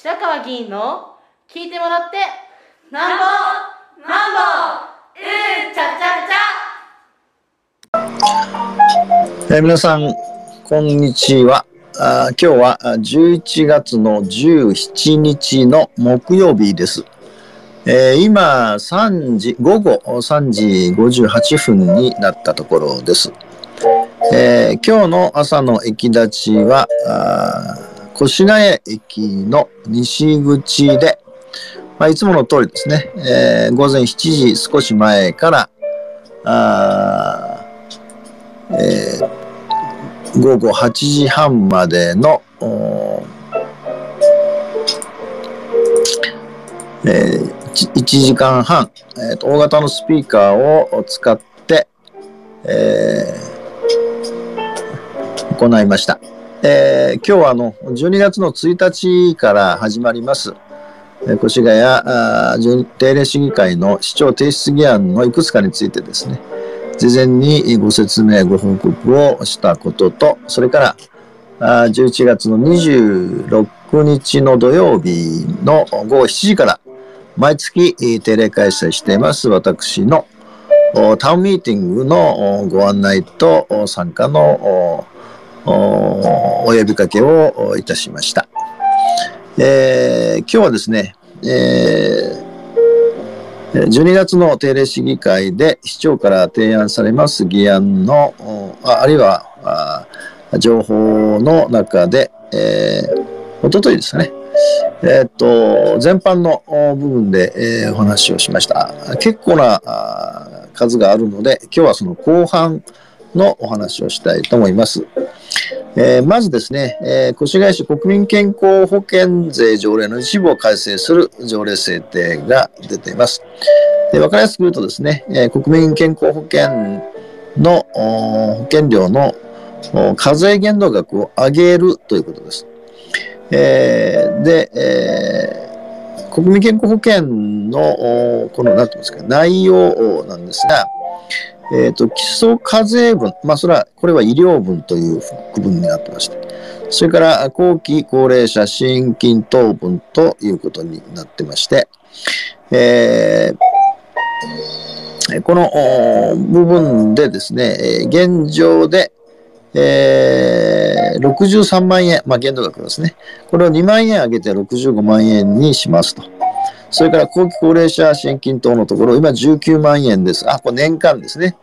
白川議員の聞いてもらってなんぼなんぼうんちゃちゃちゃえー、皆さんこんにちはあ今日は11月の17日の木曜日です。えー、今3時、午後3時58分になったところです。えー、今日の朝の駅立ちは、越谷駅の西口で、まあ、いつもの通りですね、えー、午前7時少し前から、あえー、午後8時半までの、えー、1時間半、えー、大型のスピーカーを使って、えー、行いました。えー、今日はあの12月の1日から始まります、えー、越谷あ定例市議会の市長提出議案のいくつかについてですね、事前にご説明、ご報告をしたことと、それからあ11月の26日の土曜日の午後7時から毎月定例開催しています私のタウンミーティングのご案内と参加のお呼びかけをいたしました。えー、今日はですね、えー、12月の定例市議会で市長から提案されます議案の、あるいは情報の中で、えー、おとといですね、えっ、と、全般の部分で、えー、お話をしました。結構な数があるので、今日はその後半のお話をしたいと思います。えー、まずですね、えー、越谷市国民健康保険税条例の一部を改正する条例制定が出ています。で分かりやすく言うとですね、えー、国民健康保険の保険料の課税限度額を上げるということです。えー、で、えー、国民健康保険のこの何て言うんですか内容なんですが、えっ、ー、と、基礎課税分、まあ、それは、これは医療分という区分になってまして、それから、後期高齢者支援金等分ということになってまして、えー、この部分でですね、現状で、えー、63万円、まあ、限度額ですね。これを2万円上げて65万円にしますと。それから後期高齢者支援金等のところ、今19万円です。あ、これ年間ですね。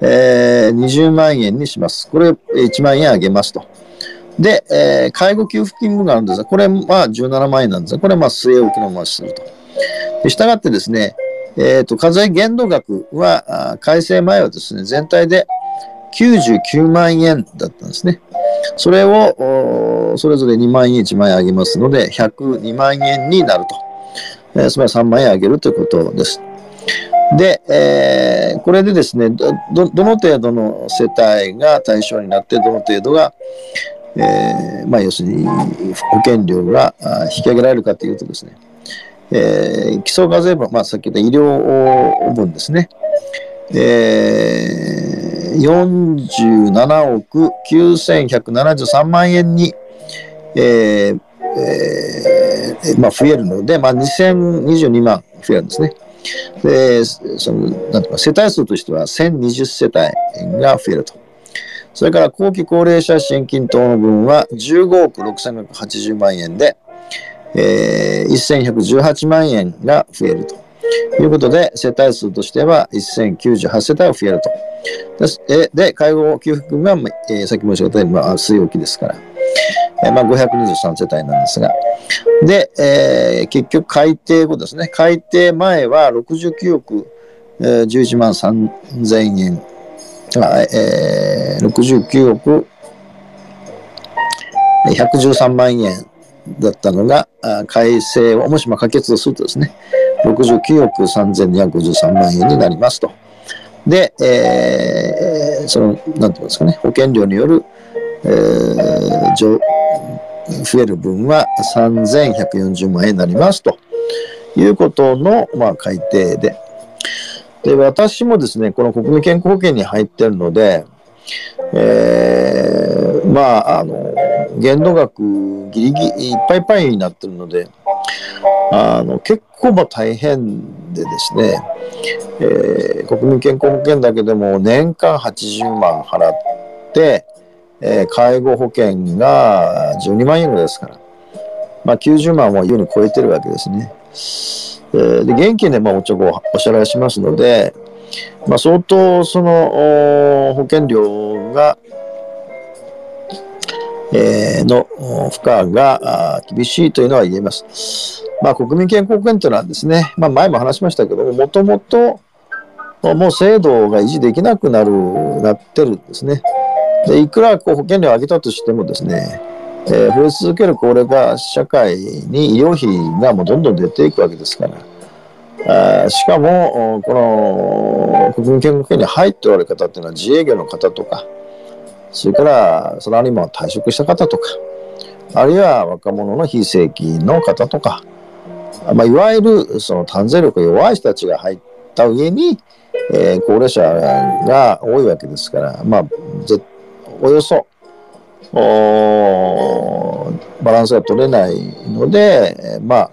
えー、20万円にします。これ1万円上げますと。で、えー、介護給付金分があるんですが、これまあ17万円なんですが、これはまあ据え置きのまますると。で、したがってですね、えっ、ー、と、課税限度額は、改正前はですね、全体で99万円だったんですね。それを、それぞれ2万円、1万円上げますので、102万円になると。えー、つまり3万円上げるということです。で、えー、これでですねど、どの程度の世帯が対象になって、どの程度が、えー、まあ、要するに保険料が引き上げられるかというとですね、えー、基礎課税分、まあ、さっき言った医療分ですね、えー、47億9173万円に、えーえー、まあ、増えるので、まあ、2022万増えるんですね。で、その、なんていうか、世帯数としては1020世帯が増えると。それから後期高齢者支援金等の分は15億6180万円で、えー、1118万円が増えるということで、世帯数としては1098世帯が増えると。で、介護給付金が、えー、さっき申し上げたように、まあ、据え置きですから。えまあ、523世帯なんですが。で、えー、結局改定後ですね。改定前は69億、えー、11万3000円。あえー、69億113万円だったのが、改正をもしま可決をするとですね、69億3253万円になりますと。で、えー、その、なんていうんですかね、保険料による、えー、増える分は3140万円になりますということの、まあ、改定で。で、私もですね、この国民健康保険に入ってるので、えまあ、あの、限度額ギリギリいっぱいいっぱいになってるので、あの、結構ま大変でですね、えー、国民健康保険だけでも年間80万払って、えー、介護保険が12万円ぐらいですから、まあ、90万は優に超えてるわけですね。えー、で現金でまあおちょこお支払いしますので、まあ、相当その保険料が、えー、の負荷が厳しいというのは言えます。まあ、国民健康保険というのはですね、まあ、前も話しましたけども、もともともう制度が維持できなくなる、なってるんですね。でいくらこう保険料を上げたとしてもですね、えー、増え続ける高齢化社会に医療費がもうどんどん出ていくわけですから、あしかも、この国民健康保険に入っておられる方っていうのは自営業の方とか、それからサラリーマンを退職した方とか、あるいは若者の非正規の方とか、まあ、いわゆるその単税力が弱い人たちが入った上に、えー、高齢者が多いわけですから、まあ、およそバランスが取れないので、ま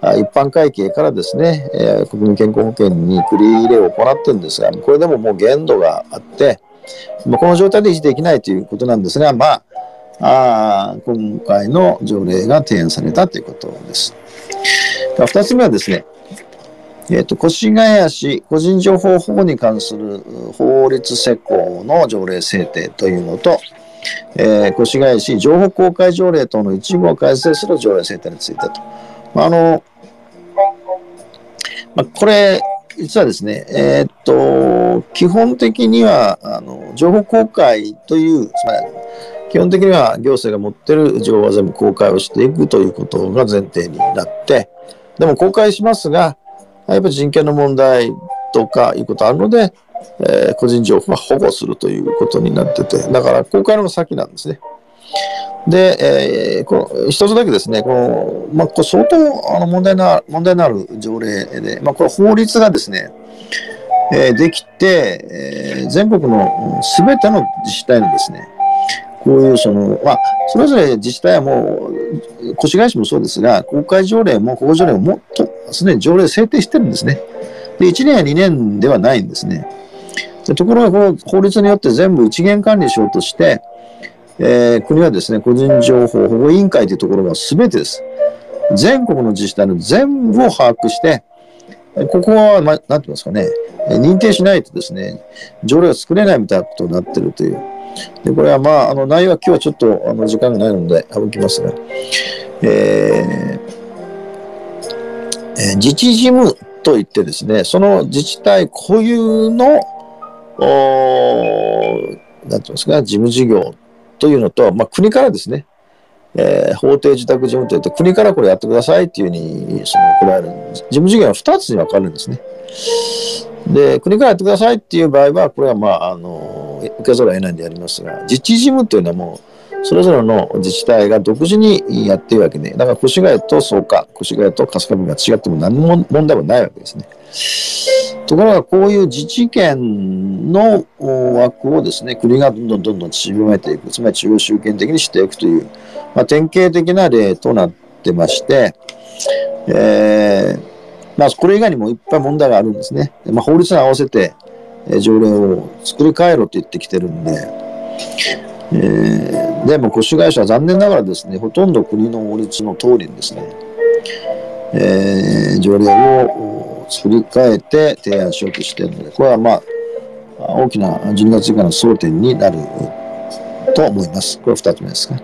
あ、一般会計からですね、えー、国民健康保険に繰り入れを行ってるんですが、これでももう限度があって、まあ、この状態で維持できないということなんですが、まあ、あ今回の条例が提案されたということです。二つ目はですね、えっ、ー、と、越谷市個人情報保護に関する法律施行の条例制定というのと、えー、越谷市情報公開条例等の一部を改正する条例制定についてと。あ、の、まあ、これ、実はですね、えー、っと、基本的には、あの、情報公開という、つまり、基本的には行政が持ってる情報は全部公開をしていくということが前提になって、でも公開しますが、やっぱり人権の問題とかいうことあるので、えー、個人情報は保護するということになってて、だから公開の先なんですね。で、えー、この一つだけですね、このまあ、これ相当あの問題な問題のある条例で、まあ、これ法律がですね、えー、できて、えー、全国のすべての自治体のですね、こういうその、まあ、それぞれ自治体はもう、越谷市もそうですが、公開条例も保護条例ももっとすでに条例制定してるんですね。で、1年や2年ではないんですね。でところが、この法律によって全部一元管理しようとして、えー、国はですね、個人情報保護委員会というところが全てです。全国の自治体の全部を把握して、ここは、ま、なんて言いますかね、認定しないとですね、条例が作れないみたいなことになってるという。で、これはまあ、あの、内容は今日はちょっと、あの、時間がないので省きますが、えー、自治事務といってですね、その自治体固有の、おなんて言いますか、事務事業というのと、まあ、国からですね、えー、法定自宅事務といって、国からこれやってくださいっていうふうに、その、これ事務事業は2つに分かるんですね。で、国からやってくださいっていう場合は、これはまあ、あの、受けざるを得ないんでありますが、自治事務というのはもう、それぞれの自治体が独自にやっているわけで、だから越谷と草加、越谷と春日部が違っても何も問題はないわけですね。ところが、こういう自治権の枠をですね、国がどんどんどんどん縮めていく、つまり中央集権的にしていくという、まあ、典型的な例となってまして、えー、まあ、これ以外にもいっぱい問題があるんですね。まあ、法律に合わせて、条例を作り変えろと言ってきてるんで、えー、でも、越谷市は残念ながらですね、ほとんど国の法律の通りにですね、えー、条例を作り変えて提案しようとしているので、これはまあ、大きな12月以下の争点になると思います。これ二つ目ですか。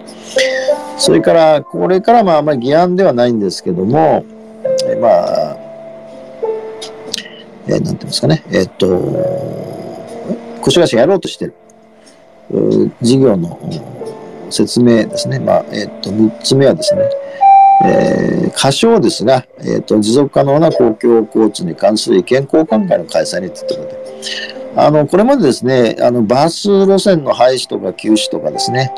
それから、これからまあ、あまり議案ではないんですけども、えまあ、えー、なんて言いますかね、えー、っと、越谷市やろうとしてる、事業の説明ですね。まあ、えー、と、三つ目はですね、えー、過小ですが、えーと、持続可能な公共交通に関する意見交換会の開催にということで、あのこれまでですね、あのバス路線の廃止とか休止とかですね、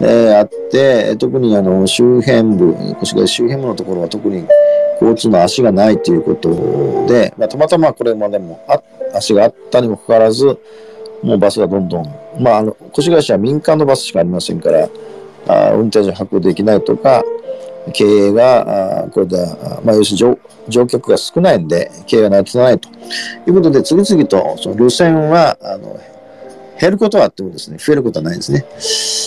えー、あって、特にあの周辺部、越谷周辺部のところは特に交通の足がないということで、まあ、たまたまこれまでもあ足があったにもかかわらず、もうバスがどんどん、まあ、あの、越谷市は民間のバスしかありませんから、あ運転手確保できないとか、経営が、あこれで、まあ、要するに乗客が少ないんで、経営が成り立たないということで、次々とその路線は、あの、減ることはあってもですね、増えることはないんですね。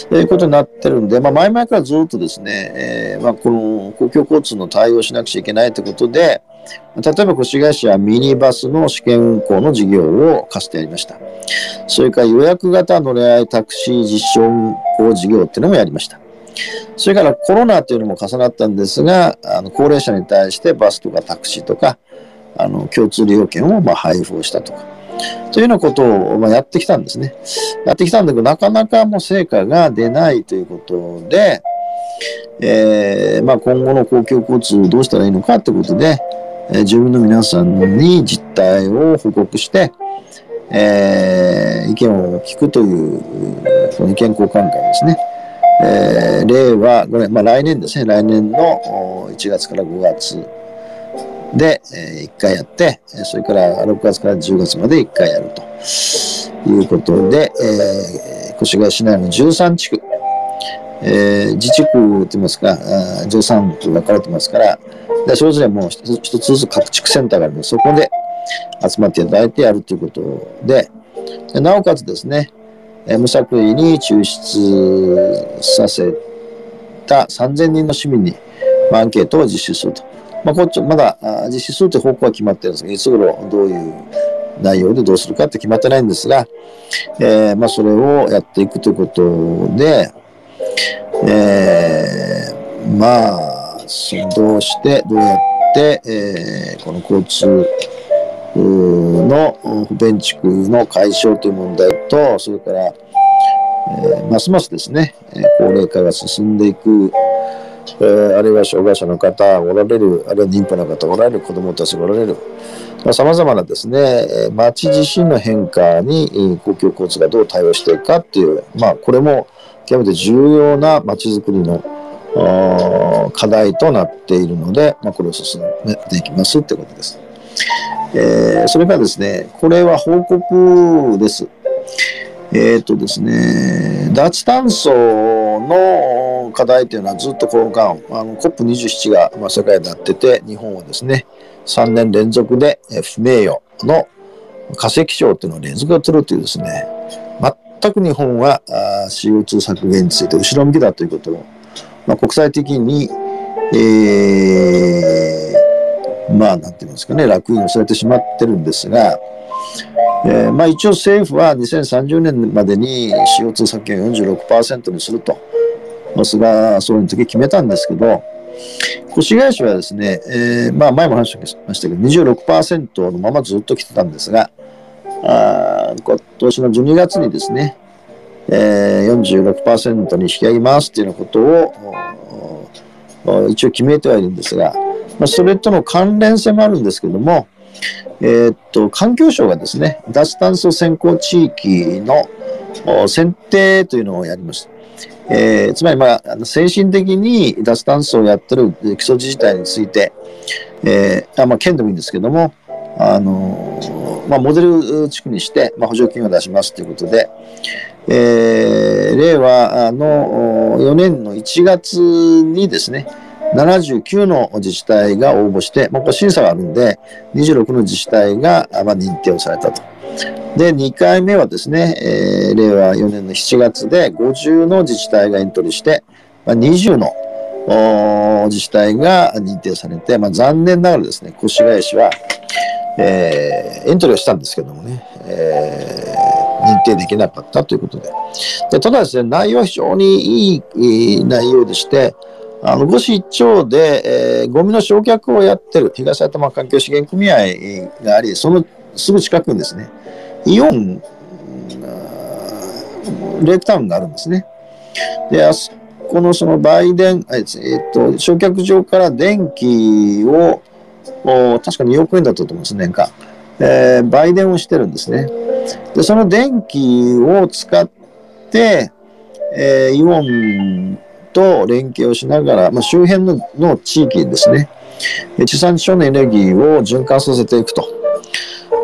ということになってるんで、まあ、前々からずっとですね、えー、まあ、この公共交通の対応しなくちゃいけないということで、例えば越谷市はミニバスの試験運行の事業を課してやりました。それから予約型乗り合いタクシー実証運行事業っていうのもやりました。それからコロナというのも重なったんですが、あの高齢者に対してバスとかタクシーとか、あの共通利用券をま配布をしたとか、というようなことをまやってきたんですね。やってきたんだけど、なかなかもう成果が出ないということで、えー、まあ、今後の公共交通どうしたらいいのかということで、えー、住民の皆さんに実態を報告して、えー、意見を聞くという、その意見交換会ですね。えー、令和5年、まあ来年ですね、来年の1月から5月で、えー、1回やって、それから6月から10月まで1回やるということで、えー、越谷市内の13地区、えー、自治区といいますか、13区分かれてますから、でそれぞれもう一つずつ各地区センターがあるので、そこで集まっていただいてやるということで、でなおかつですね、え無作為に抽出させた3000人の市民に、まあ、アンケートを実施すると。まあ、こっち、まだ実施するという方向は決まってるんですが、いつ頃どういう内容でどうするかって決まってないんですが、えー、まあ、それをやっていくということで、えー、まあ、どうして、どうやって、えー、この交通の不便地区の解消という問題と、それから、えー、ますますですね、高齢化が進んでいく、えー、あるいは障害者の方おられる、あるいは妊婦の方おられる、子供たちおられる、さまざ、まなですね、町自身の変化に公共交通がどう対応していくかっていう、まあ、これも極めて重要な町づくりの課題となっているので、まあ、これを進めていきますってことです。えー、それからですね、これは報告です。えっ、とですね、脱炭素の課題というのはずっとこの間、あの COP27 が、まあ、世界でやってて、日本はですね、3年連続で不名誉の化石賞というのを連続で取るというですね、全く日本は CO2 削減について後ろ向きだということを、まあ、国際的に、えーまあ、なんて言いますかね、楽印をされてしまってるんですが、えー、まあ一応政府は2030年までに CO2 削減を46%にすると、菅総理の時決めたんですけど、越谷市はですね、えー、まあ前も話しましたけど、26%のままずっと来てたんですが、あ今年の12月にですね、えー、46%に引き上げますっていうようなことを一応決めてはいるんですが、まあ、それとの関連性もあるんですけども、えー、っと、環境省がですね、脱炭素先行地域の選定というのをやりました。えー、つまり、まあ、精神的に脱炭素をやってる基礎自治体について、えー、あまあ、県でもいいんですけども、あの、まあ、モデル地区にして、まあ、補助金を出しますということで、えー、令和の4年の1月にですね、79の自治体が応募して、まあ、これ審査があるんで、26の自治体が、まあ、認定をされたと。で、2回目はですね、えー、令和4年の7月で50の自治体がエントリーして、まあ、20の自治体が認定されて、まあ、残念ながらですね、越谷市は、えー、エントリーをしたんですけどもね、えー、認定できなかったということで。でただですね、内容は非常にいい内容でして、あの、五市一町で、えー、ゴミの焼却をやってる東埼玉環境資源組合があり、そのすぐ近くにですね、イオン、レイクタウンがあるんですね。で、あそこのその売電、えっ、と、焼却場から電気を、確か2億円だったと思うんです、年間。えー、売電をしてるんですね。で、その電気を使って、えー、イオンと連携をしながら、まあ、周辺のの地域ですね、地産地消のエネルギーを循環させていくと。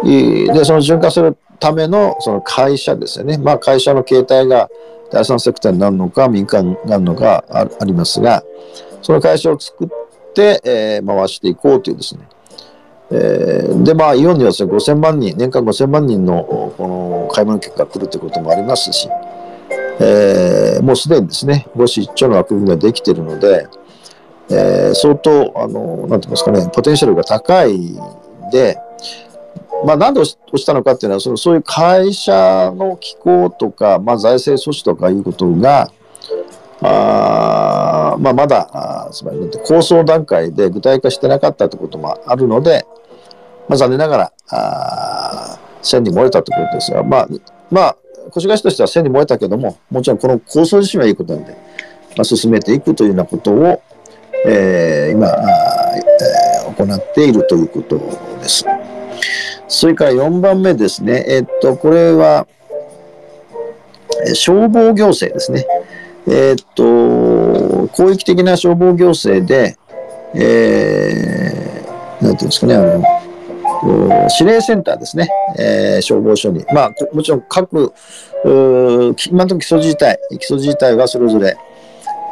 で、その循環するためのその会社ですよね。まあ会社の形態が第三セクターになるのか民間になるのかあありますが、その会社を作って、えー回していこうというですね。えーで、まあ、イオンにはですね、5000万人、年間5000万人のこの買い物客が来るということもありますし、えーもうすでにですね、5市1兆の枠組みができているので、えー相当、あの、なんて言いますかね、ポテンシャルが高いで、まあ、なんで落ち落ちたのかっていうのは、そのそういう会社の機構とか、まあ、財政措置とかいうことが、あまあ、まだ、あつまり構想段階で具体化してなかったということもあるので、まあ、残念ながら、線に漏れたということですが、まあ、まあ、越谷市としては線に漏れたけども、もちろんこの構想自身はいいことなんで、まあ、進めていくというようなことを、えー今、あえー行っているということです。それから4番目ですね。えっと、これは、消防行政ですね。えっと、広域的な消防行政で、えー、なんていうんですかね、あの、指令センターですね、えー消防署に。まあ、もちろん各、う今のと基礎自治体、基礎自治体はそれぞれ、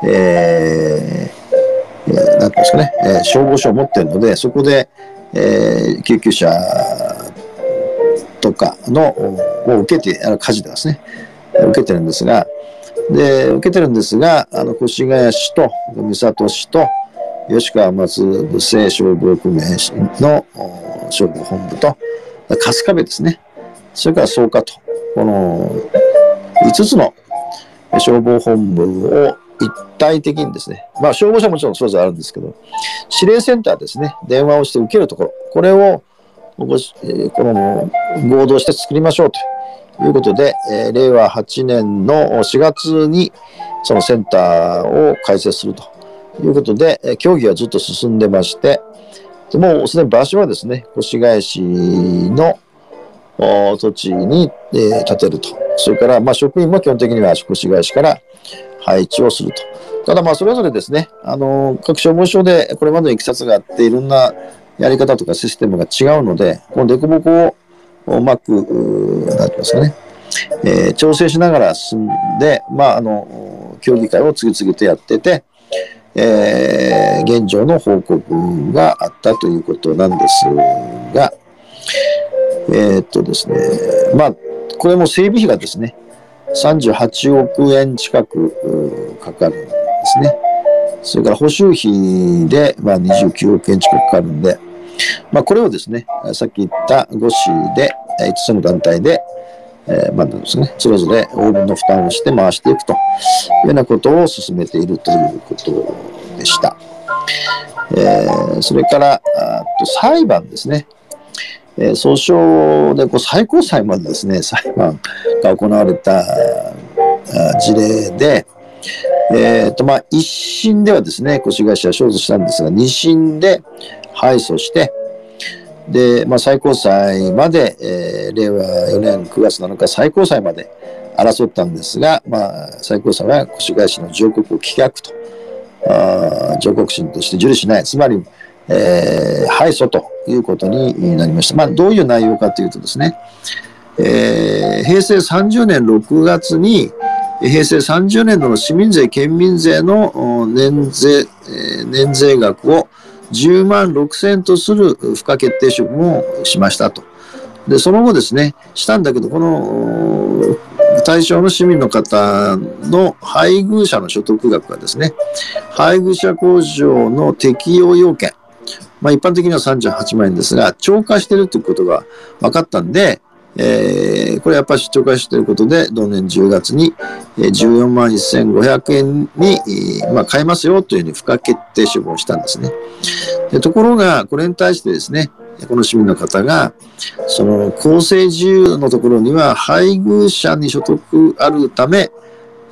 えーえなんていうんですかね、えー消防署を持っているので、そこで、えー救急車とかの、を受けて、あの火事でですね、受けてるんですが、で、受けてるんですが、あの、越谷市と三郷市と吉川松部政消防組合の消防本部と、春日部ですね。それから草加と、この5つの消防本部を一体的にですね、まあ消防車もちろんそれぞれあるんですけど、指令センターですね、電話をして受けるところ、これをこの合同して作りましょうと。ということで、えー令和8年の4月にそのセンターを開設するということで、えー協議はずっと進んでまして、でもうすでに場所はですね、越谷市の土地に、えー建てると。それから、まあ、職員も基本的には越谷市から配置をすると。ただまあそれぞれですね、あの各消防署でこれまでのいきさつがあっていろんなやり方とかシステムが違うので、この凸凹をうまく、なんていうんですかね、えー調整しながら進んで、まああの、協議会を次々とやってて、えー現状の報告があったということなんですが、えーっとですね、まあ、これも整備費がですね、38億円近くかかるんですね。それから補修費で、まあ、29億円近くかかるんで、まあ、これをですね、さっき言った5市で、5つの団体で、えーまあですね、それぞれ応分の負担をして回していくというようなことを進めているということでした。えーそれから、あと裁判ですね。えー訴訟でこう最高裁までですね、裁判が行われた事例で、えっ、と、まあ、一審ではですね、越谷市は勝訴したんですが、二審で敗訴して、で、まあ、最高裁まで、えー令和4年9月7日最高裁まで争ったんですが、まあ、最高裁は越谷市の上告を棄却と、あ上告審として受理しない。つまり、えー敗訴ということになりました。まあ、どういう内容かというとですね、えー平成30年6月に、平成30年度の市民税、県民税の年税、えー年税額を10万6千円とする付加決定処分をしましたと。で、その後ですね、したんだけど、この対象の市民の方の配偶者の所得額がですね、配偶者控除の適用要件、まあ一般的には38万円ですが、超過してるということが分かったんで、えーこれやっぱり超過していることで、同年10月にえー14万1500円に、まあ、買えますよというふうに付加決定処分をしたんですね。でところが、これに対してですね、この市民の方が、その公正自由のところには配偶者に所得あるため、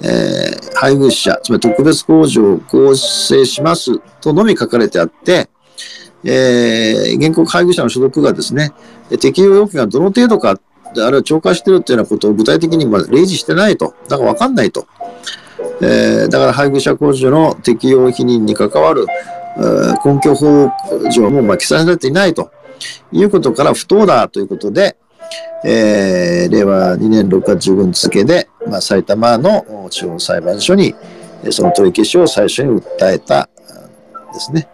えー配偶者、つまり特別控除を構成しますとのみ書かれてあって、えー原告配偶者の所得がですね、適用要件がどの程度か、であるいは超過しているというようなことを具体的にまあ例示してないと。だから分かんないと。えーだから配偶者控除の適用否認に関わる、えー根拠法上もまあ記載されていないということから不当だということで、えー、令和2年6月15日付で、まあ、埼玉の地方裁判所に、その取り消しを最初に訴えたですね。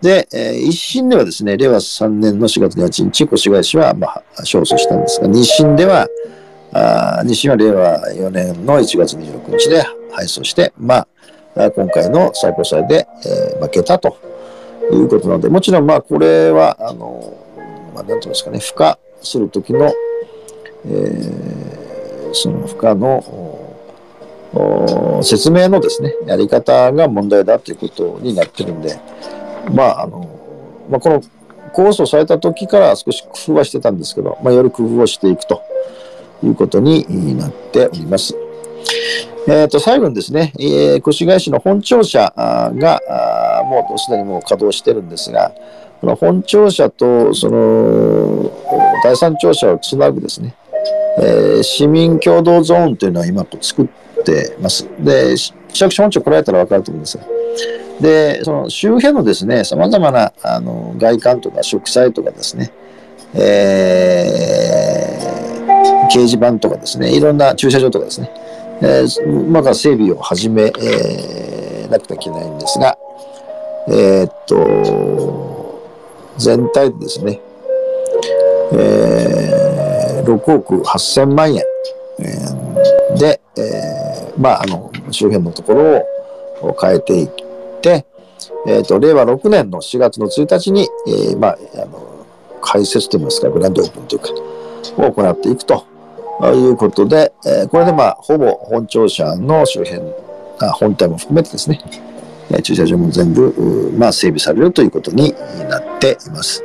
で、えー、一審ではですね、令和3年の4月28日、越谷市は、まあ、勝訴したんですが、二審では、あ二審は令和4年の1月26日で敗訴して、まあ、今回の最高裁で、えー、負けたということなので、もちろん、まあ、これは、あの、まあ、なんていうんですかね、付加するときの、えー、その付加の、説明のですね、やり方が問題だということになってるんで、まあ、あの、まあ、この控訴された時から少し工夫はしてたんですけど、まあ、より工夫をしていくということになっております。え、ー、と、最後にですね、えー、越谷市の本庁舎が、もうすでにもう稼働してるんですが、この本庁舎と、その、第三庁舎をつなぐですね、えー、市民共同ゾーンというのは今作ってます。で、市役所本庁来られたら分かると思うんですが、で、その周辺のですね、様々なあの外観とか植栽とかですね、えー、掲示板とかですね、いろんな駐車場とかですね、えー、まだ整備を始め、えー、なくてはいけないんですが、えー、っと、全体でですね、えー、6億8000万円、えー、で、えー、まあ、あの、周辺のところを変えていって、えっ、と、令和6年の4月の1日に、えー、まあ、あの、開設といいますか、グランドオープンというか、を行っていくということで、えー、これでまあ、ほぼ本庁舎の周辺、あ本体も含めてですね、え駐車場も全部、まあ、整備されるということになっています。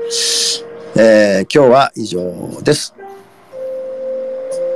え、今日は以上です。